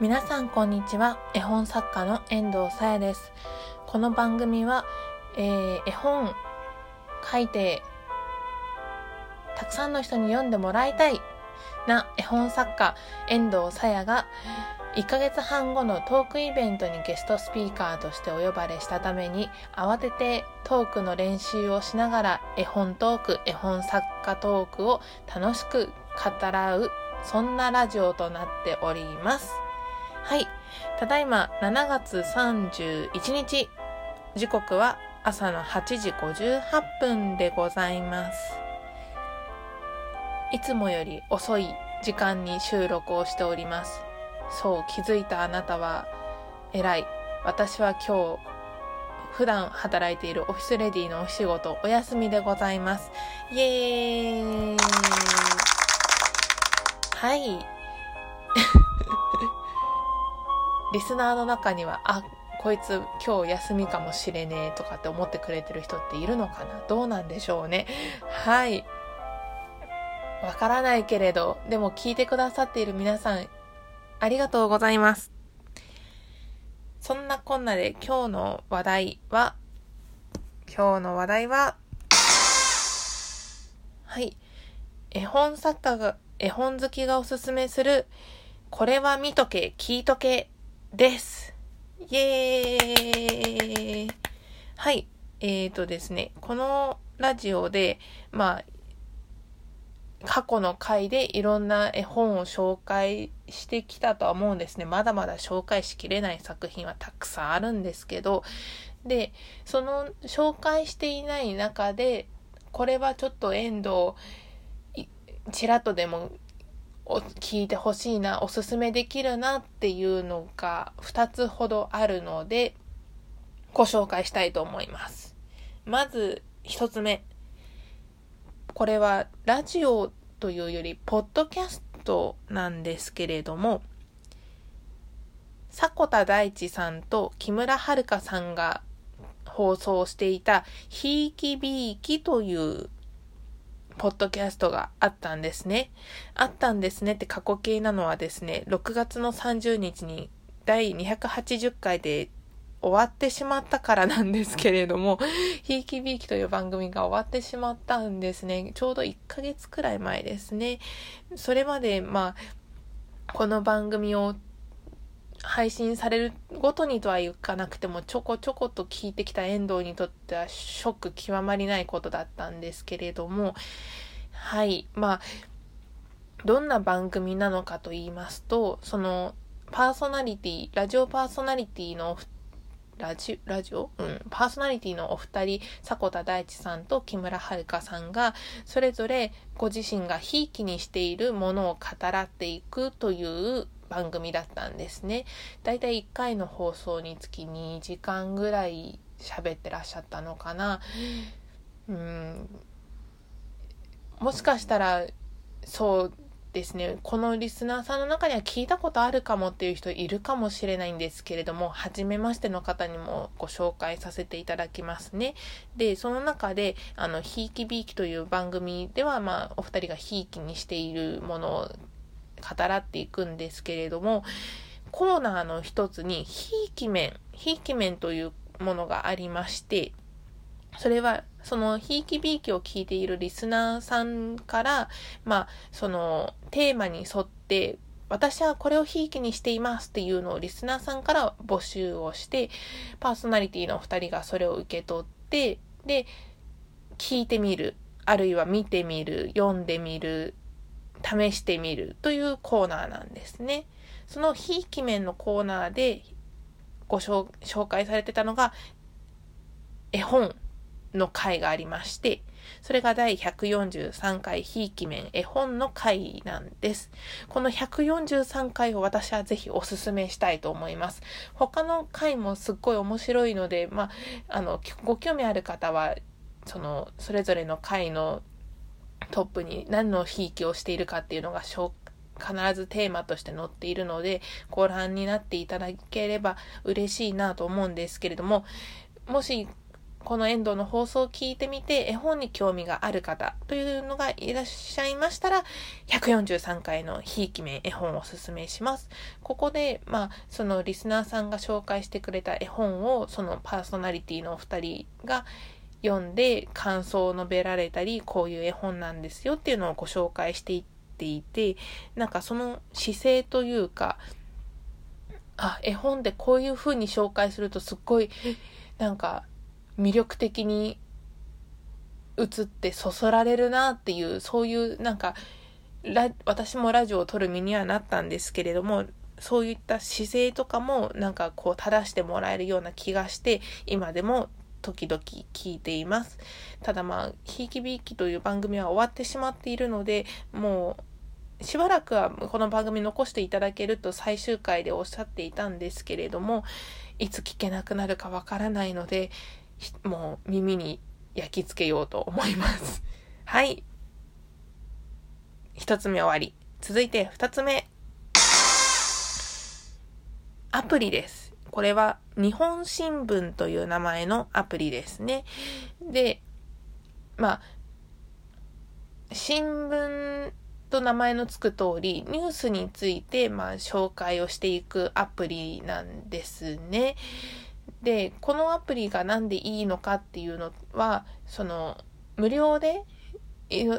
皆さんこんにちは。絵本作家の遠藤さやです。この番組は、えー、絵本書いてたくさんの人に読んでもらいたいな絵本作家遠藤さやが1ヶ月半後のトークイベントにゲストスピーカーとしてお呼ばれしたために慌ててトークの練習をしながら絵本トーク絵本作家トークを楽しく語らうそんなラジオとなっております。はい。ただいま7月31日時刻は朝の8時58分でございます。いつもより遅い時間に収録をしております。そう気づいたあなたは偉い。私は今日普段働いているオフィスレディのお仕事お休みでございます。イエーイ。はい。リスナーの中にはあこいつ今日休みかもしれねえとかって思ってくれてる人っているのかな？どうなんでしょうね？はいわからないけれどでも聞いてくださっている皆さんありがとうございます。そんなこんなで今日の話題は、今日の話題は、はい。絵本作家が、絵本好きがおすすめする、これは見とけ、聞いとけ、です。イエーイはい。えーとですね、このラジオで、まあ、過去の回でいろんな絵本を紹介してきたとは思うんですね。まだまだ紹介しきれない作品はたくさんあるんですけど、で、その紹介していない中で、これはちょっと遠藤、ちらっとでも聞いてほしいな、おすすめできるなっていうのが2つほどあるので、ご紹介したいと思います。まず1つ目。これはラジオというより、ポッドキャストなんですけれども、迫田大地さんと木村遥さんが放送していた、ひいきびいきというポッドキャストがあったんですね。あったんですねって過去形なのはですね、6月の30日に第280回で終わってしまったからなんですけれども、ひいきびいきという番組が終わってしまったんですね。ちょうど1ヶ月くらい前ですね。それまで、まあ、この番組を配信されるごとにとはいかなくてもちょこちょこと聞いてきた遠藤にとってはショック極まりないことだったんですけれどもはい。まあどんな番組なのかと言いますとそのパーソナリティラジオパーソナリティのラジラジオ、うん、パーソナリティのお二人迫田大地さんと木村遥さんがそれぞれご自身がひいきにしているものを語らっていくという番組だったんですね。だいたい1回の放送につき2時間ぐらい喋ってらっしゃったのかな。うんもしかしたらそうですね、このリスナーさんの中には聞いたことあるかもっていう人いるかもしれないんですけれども、初めましての方にもご紹介させていただきますね。で、その中で、あの、ひいきびいきという番組では、まあ、お二人がひいきにしているものを語らっていくんですけれども、コーナーの一つに、ひいき面、ひいき面というものがありまして、それは、その、ひいきびいきを聞いているリスナーさんから、まあ、その、テーマに沿って、私はこれをひいきにしていますっていうのをリスナーさんから募集をして、パーソナリティの二人がそれを受け取って、で、聞いてみる、あるいは見てみる、読んでみる、試してみるというコーナーなんですね。そのひいき面のコーナーでご紹介されてたのが絵本の回がありまして、それが第143回ひいき面絵本の回なんです。この143回を私はぜひおすすめしたいと思います。他の回もすっごい面白いので、まあ、あの、ご興味ある方は、その、それぞれの回のトップに何のひいきをしているかっていうのが必ずテーマとして載っているので、ご覧になっていただければ嬉しいなと思うんですけれども、もしこの遠藤の放送を聞いてみて絵本に興味がある方というのがいらっしゃいましたら、143回のひいきめ絵本をおすすめします。ここで、まあ、そのリスナーさんが紹介してくれた絵本を、そのパーソナリティのお二人が読んで感想を述べられたり、こういう絵本なんですよっていうのをご紹介していっていて、なんかその姿勢というか、あ、絵本でこういう風に紹介するとすっごい、なんか魅力的に映ってそそられるなっていうそういうなんか私もラジオを撮る身にはなったんですけれどもそういった姿勢とかもなんかこう正してもらえるような気がして今でも時々聞いていますただまあ「ひいきびいき」という番組は終わってしまっているのでもうしばらくはこの番組残していただけると最終回でおっしゃっていたんですけれどもいつ聞けなくなるかわからないのでもう耳に焼き付けようと思います。はい。一つ目終わり。続いて二つ目。アプリです。これは日本新聞という名前のアプリですね。で、まあ、新聞と名前の付く通り、ニュースについて、まあ、紹介をしていくアプリなんですね。で、このアプリが何でいいのかっていうのは、その、無料で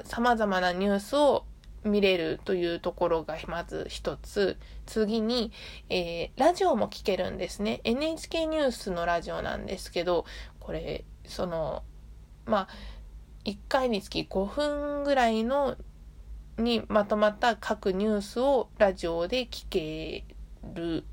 様々なニュースを見れるというところがまず一つ。次に、えー、ラジオも聞けるんですね。NHK ニュースのラジオなんですけど、これ、その、まあ、1回につき5分ぐらいのにまとまった各ニュースをラジオで聞ける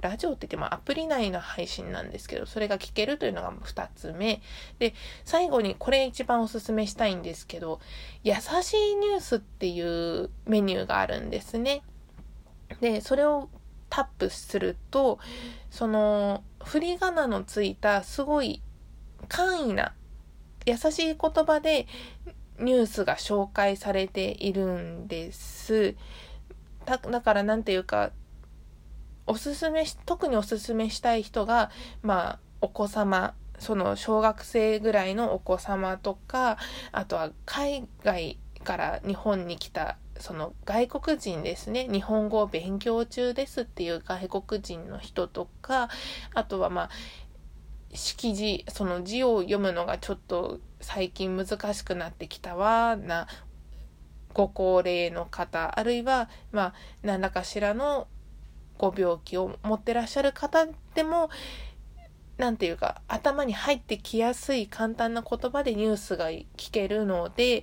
ラジオって言ってもアプリ内の配信なんですけど、それが聞けるというのが2つ目。で、最後にこれ一番おすすめしたいんですけど、優しいニュースっていうメニューがあるんですね。で、それをタップすると、その、振り仮名のついたすごい簡易な、優しい言葉でニュースが紹介されているんです。だからなんていうか、おすすめし、特におすすめしたい人が、まあ、お子様、その小学生ぐらいのお子様とか、あとは海外から日本に来たその外国人ですね。日本語を勉強中ですっていう外国人の人とかあとはまあ識字その字を読むのがちょっと最近難しくなってきたわなご高齢の方あるいはまあ何らかしらのご病気を持ってらっしゃる方でも、何て言うか、頭に入ってきやすい簡単な言葉でニュースが聞けるので、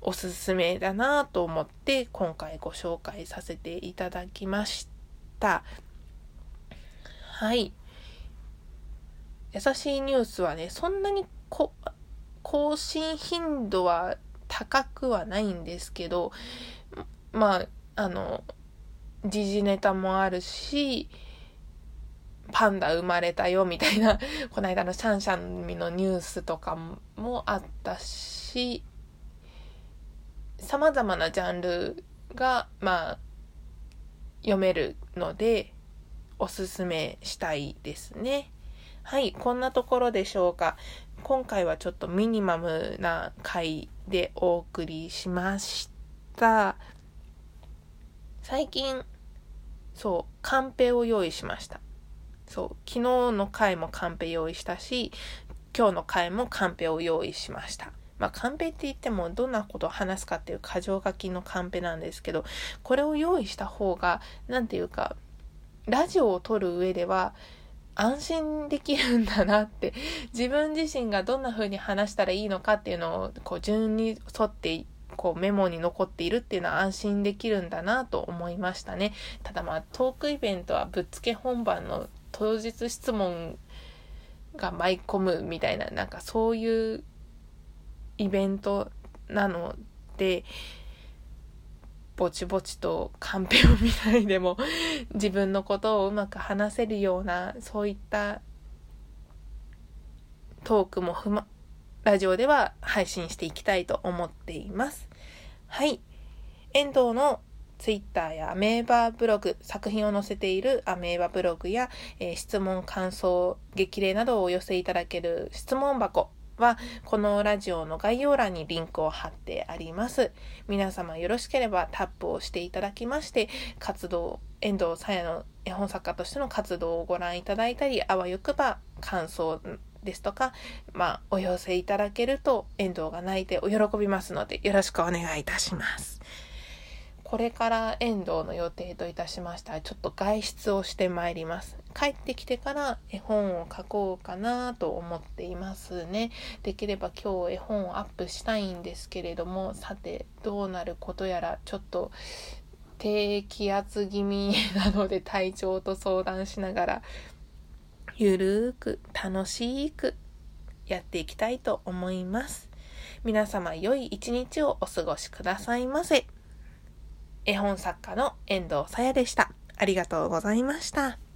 おすすめだなと思って今回ご紹介させていただきました。はい。優しいニュースはね、そんなにこ更新頻度は高くはないんですけど、まあ、あの、時事ネタもあるし、パンダ生まれたよみたいな、この間のシャンシャンのニュースとかもあったし、様々なジャンルが、まあ、読めるので、おすすめしたいですね。はい、こんなところでしょうか。今回はちょっとミニマムな回でお送りしました。最近、そう、カンペを用意しました。そう、昨日の回もカンペ用意したし、今日の回もカンペを用意しました。まあ、カンペって言ってもどんなことを話すかっていう箇条書きのカンペなんですけど、これを用意した方が、何て言うか、ラジオを撮る上では、安心できるんだなって自分自身がどんな風に話したらいいのかっていうのをこう順に沿ってこうメモに残っているっていうのは安心できるんだなと思いましたね。ただまあトークイベントはぶっつけ本番の当日質問が舞い込むみたいななんかそういうイベントなのでぼちぼちとカンペを見ないでも 自分のことをうまく話せるようなそういったトークも踏まラジオでは配信していきたいと思っています。はい。遠藤の Twitter やアメーバブログ、作品を載せているアメーバブログや、えー、質問、感想、激励などをお寄せいただける質問箱は、このラジオの概要欄にリンクを貼ってあります。皆様よろしければタップをしていただきまして、活動、遠藤さやの絵本作家としての活動をご覧いただいたり、あわよくば感想ですとか、まあ、お寄せいただけると遠藤が泣いてお喜びますので、よろしくお願いいたします。これから遠藤の予定といたしましたら、ちょっと外出をしてまいります。帰ってきてから絵本を書こうかなと思っていますね。できれば今日絵本をアップしたいんですけれども、さてどうなることやらちょっと低気圧気味なので体調と相談しながらゆるーく楽しくやっていきたいと思います。皆様良い一日をお過ごしくださいませ。絵本作家の遠藤さやでした。ありがとうございました。